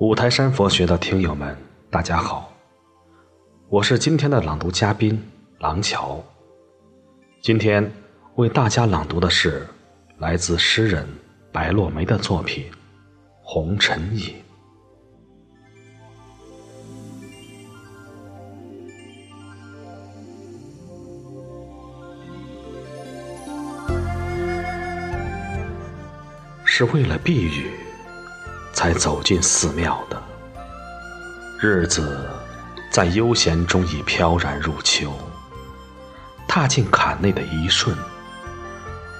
五台山佛学的听友们，大家好，我是今天的朗读嘉宾廊桥。今天为大家朗读的是来自诗人白落梅的作品《红尘引》。是为了避雨，才走进寺庙的。日子在悠闲中已飘然入秋。踏进坎内的一瞬，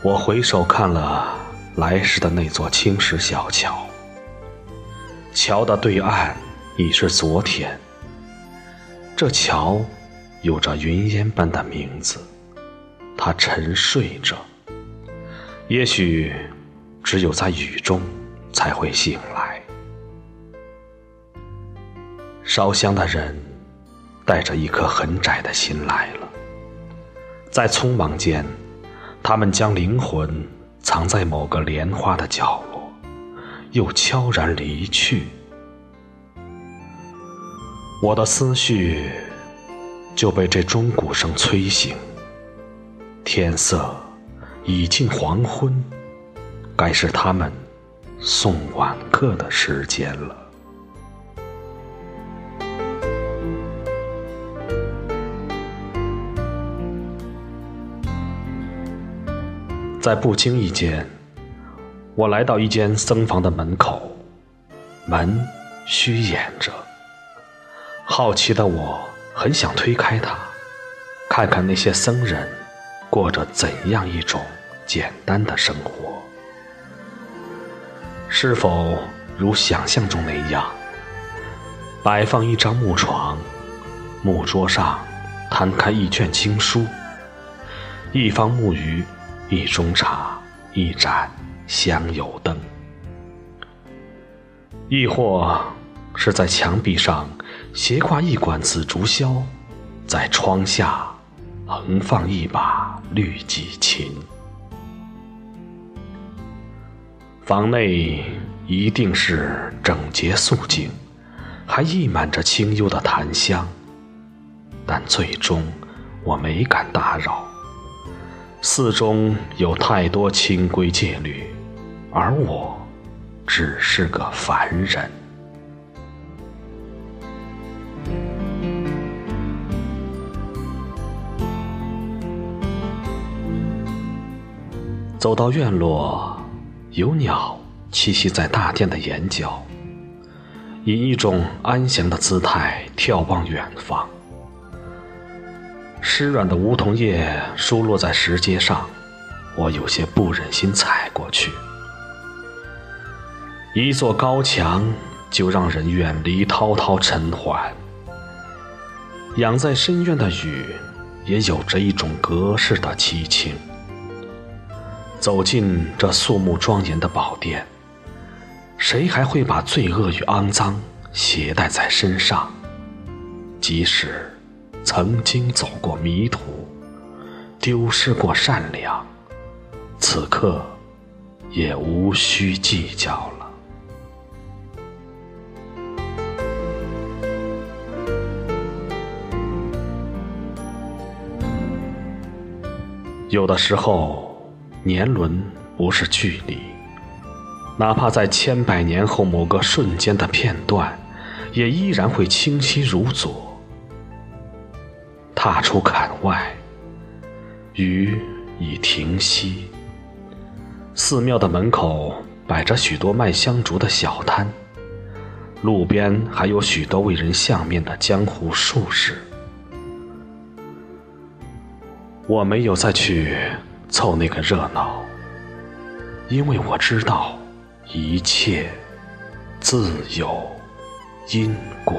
我回首看了来时的那座青石小桥。桥的对岸已是昨天。这桥有着云烟般的名字，它沉睡着。也许。只有在雨中才会醒来。烧香的人带着一颗很窄的心来了，在匆忙间，他们将灵魂藏在某个莲花的角落，又悄然离去。我的思绪就被这钟鼓声催醒。天色已近黄昏。该是他们送晚课的时间了。在不经意间，我来到一间僧房的门口，门虚掩着。好奇的我很想推开它，看看那些僧人过着怎样一种简单的生活。是否如想象中那样，摆放一张木床，木桌上摊开一卷经书，一方木鱼，一盅茶，一盏香油灯；亦或是在墙壁上斜挂一管紫竹箫，在窗下横放一把绿绮琴。房内一定是整洁肃静，还溢满着清幽的檀香。但最终我没敢打扰。寺中有太多清规戒律，而我只是个凡人。走到院落。有鸟栖息在大殿的檐角，以一种安详的姿态眺望远方。湿软的梧桐叶疏落在石阶上，我有些不忍心踩过去。一座高墙就让人远离滔滔尘寰。养在深院的雨，也有着一种隔世的凄清。走进这肃穆庄严的宝殿，谁还会把罪恶与肮脏携带在身上？即使曾经走过迷途，丢失过善良，此刻也无需计较了。有的时候。年轮不是距离，哪怕在千百年后某个瞬间的片段，也依然会清晰如昨。踏出坎外，雨已停息。寺庙的门口摆着许多卖香烛的小摊，路边还有许多为人相面的江湖术士。我没有再去。凑那个热闹，因为我知道一切自有因果。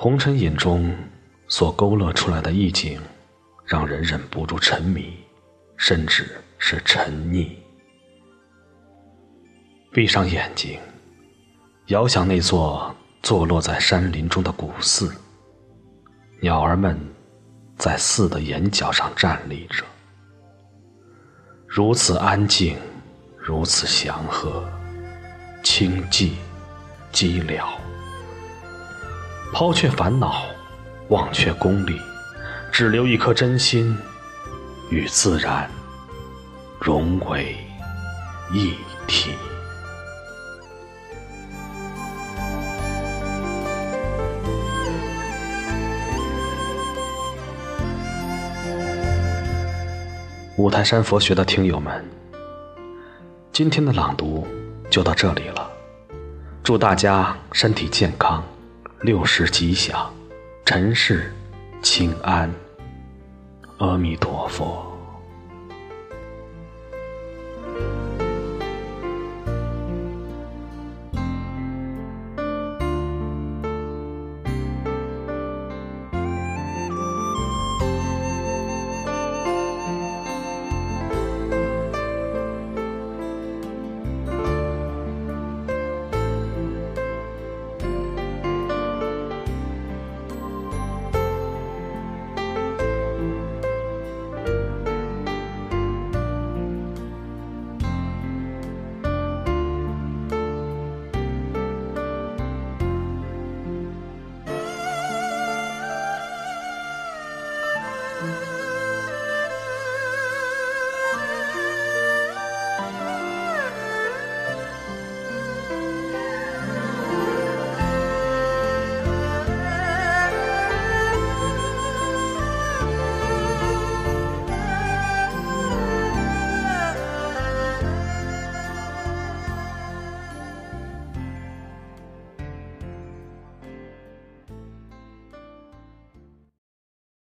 红尘眼中所勾勒出来的意境，让人忍不住沉迷，甚至是沉溺。闭上眼睛，遥想那座坐落在山林中的古寺，鸟儿们在寺的檐角上站立着，如此安静，如此祥和，清寂寂寥。抛却烦恼，忘却功利，只留一颗真心，与自然融为一体。五台山佛学的听友们，今天的朗读就到这里了。祝大家身体健康，六时吉祥，尘世清安。阿弥陀佛。